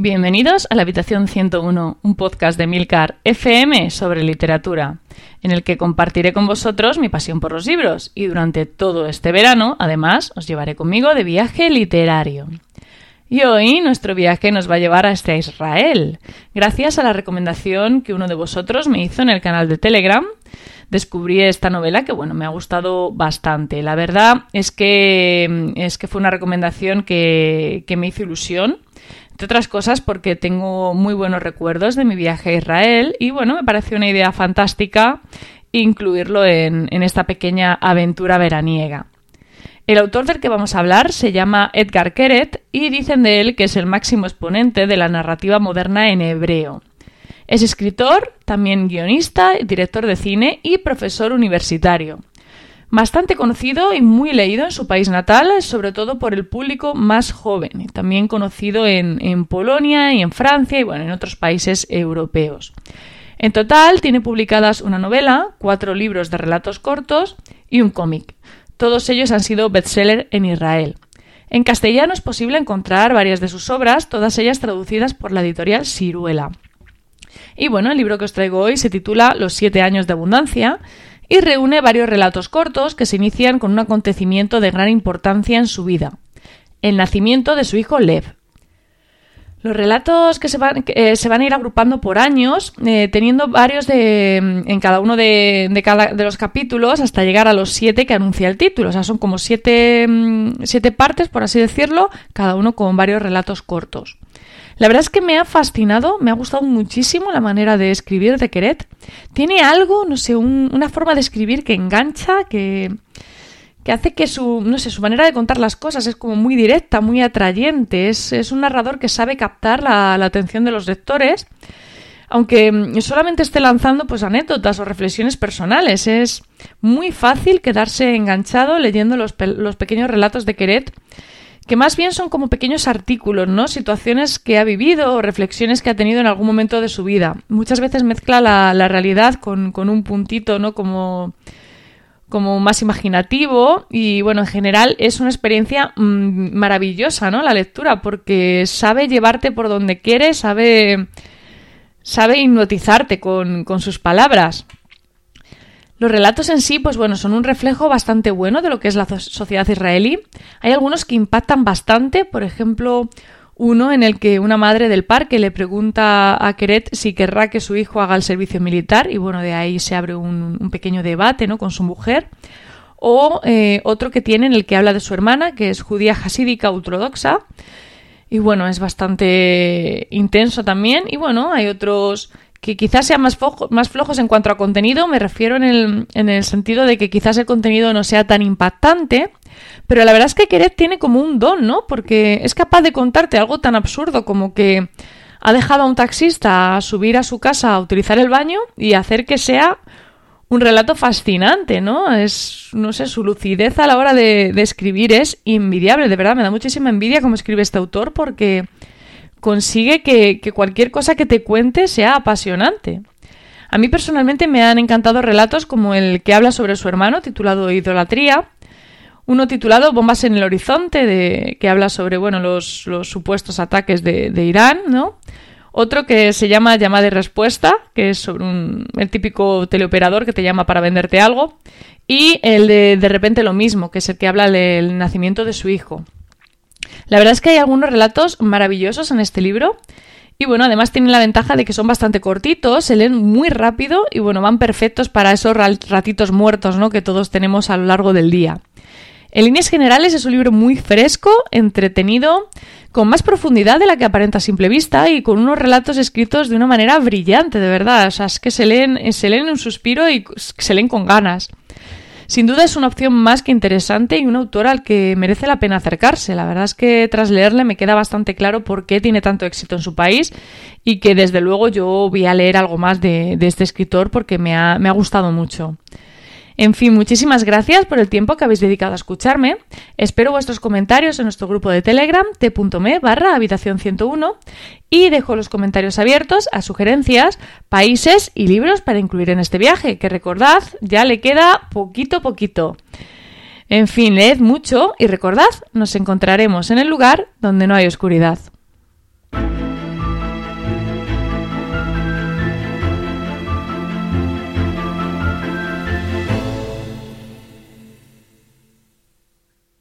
Bienvenidos a la Habitación 101, un podcast de Milcar FM sobre literatura, en el que compartiré con vosotros mi pasión por los libros y durante todo este verano, además, os llevaré conmigo de viaje literario. Y hoy nuestro viaje nos va a llevar hasta Israel, gracias a la recomendación que uno de vosotros me hizo en el canal de Telegram. Descubrí esta novela que bueno, me ha gustado bastante. La verdad es que es que fue una recomendación que, que me hizo ilusión entre otras cosas porque tengo muy buenos recuerdos de mi viaje a Israel y bueno, me pareció una idea fantástica incluirlo en, esta pequeña aventura veraniega. El autor del que vamos a hablar se llama Edgar Keret y dicen de él que es el máximo exponente de la narrativa moderna en hebreo. Es escritor, también guionista, director de cine y profesor universitario bastante conocido y muy leído en su país natal, sobre todo por el público más joven, también conocido en, Polonia y en Francia y bueno, en otros países europeos. En total tiene publicadas una novela, cuatro libros de relatos cortos y un cómic. Todos ellos han sido bestseller en Israel. En castellano es posible encontrar varias de sus obras, todas ellas traducidas por la editorial Siruela. Y bueno, el libro que os traigo hoy se titula Los siete años de abundancia y reúne varios relatos cortos que se inician con un acontecimiento de gran importancia en su vida, el nacimiento de su hijo Lev. Los relatos que se van, eh, se van a ir agrupando por años, eh, teniendo varios de, mm, en cada uno de, cada, de los capítulos hasta llegar a los siete que anuncia el título. O sea, son como siete, mm, siete partes, por así decirlo, cada uno con varios relatos cortos. La verdad es que me ha fascinado, me ha gustado muchísimo la manera de escribir de Queret. Tiene algo, no sé, una forma de escribir que engancha, que, que hace que su, no sé, su manera de contar las cosas es como muy directa, muy atrayente. Es, es un narrador que sabe captar la, atención de los lectores, aunque solamente esté lanzando pues anécdotas o reflexiones personales. Es muy fácil quedarse enganchado leyendo los, los pequeños relatos de Queret que más bien son como pequeños artículos, ¿no? Situaciones que ha vivido o reflexiones que ha tenido en algún momento de su vida. Muchas veces mezcla la, realidad con, un puntito, ¿no? Como, como más imaginativo y bueno, en general es una experiencia mm, maravillosa, ¿no? La lectura, porque sabe llevarte por donde quiere, sabe, sabe hipnotizarte con, con sus palabras. Los relatos en sí, pues bueno, son un reflejo bastante bueno de lo que es la sociedad israelí. Hay algunos que impactan bastante, por ejemplo, uno en el que una madre del parque le pregunta a Keret si querrá que su hijo haga el servicio militar y bueno, de ahí se abre un, pequeño debate ¿no? con su mujer. O eh, otro que tiene en el que habla de su hermana, que es judía hasídica ortodoxa. Y bueno, es bastante intenso también. Y bueno, hay otros que quizás sean más, flojos en cuanto a contenido, me refiero en el, en el sentido de que quizás el contenido no sea tan impactante, pero la verdad es que Queret tiene como un don, ¿no? Porque es capaz de contarte algo tan absurdo como que ha dejado a un taxista a subir a su casa a utilizar el baño y hacer que sea un relato fascinante, ¿no? Es, no sé, su lucidez a la hora de, de escribir es envidiable, de verdad, me da muchísima envidia cómo escribe este autor porque consigue que, cualquier cosa que te cuente sea apasionante. A mí personalmente me han encantado relatos como el que habla sobre su hermano, titulado Idolatría, uno titulado Bombas en el Horizonte, de, que habla sobre bueno, los, supuestos ataques de, Irán, ¿no? Otro que se llama Llamada y Respuesta, que es sobre un, el típico teleoperador que te llama para venderte algo. Y el de De repente lo mismo, que es el que habla del nacimiento de su hijo. La verdad es que hay algunos relatos maravillosos en este libro. Y bueno, además tienen la ventaja de que son bastante cortitos, se leen muy rápido y bueno, van perfectos para esos ratitos muertos, ¿no? Que todos tenemos a lo largo del día. En líneas generales es un libro muy fresco, entretenido, con más profundidad de la que aparenta a simple vista y con unos relatos escritos de una manera brillante, de verdad. O sea, es que se leen, se leen un suspiro y se leen con ganas. Sin duda es una opción más que interesante y un autor al que merece la pena acercarse. La verdad es que tras leerle me queda bastante claro por qué tiene tanto éxito en su país y que desde luego yo voy a leer algo más de, este escritor porque me ha, me ha gustado mucho. En fin, muchísimas gracias por el tiempo que habéis dedicado a escucharme. Espero vuestros comentarios en nuestro grupo de Telegram t.me barra habitación 101 y dejo los comentarios abiertos a sugerencias, países y libros para incluir en este viaje, que recordad, ya le queda poquito poquito. En fin, leed mucho y recordad, nos encontraremos en el lugar donde no hay oscuridad.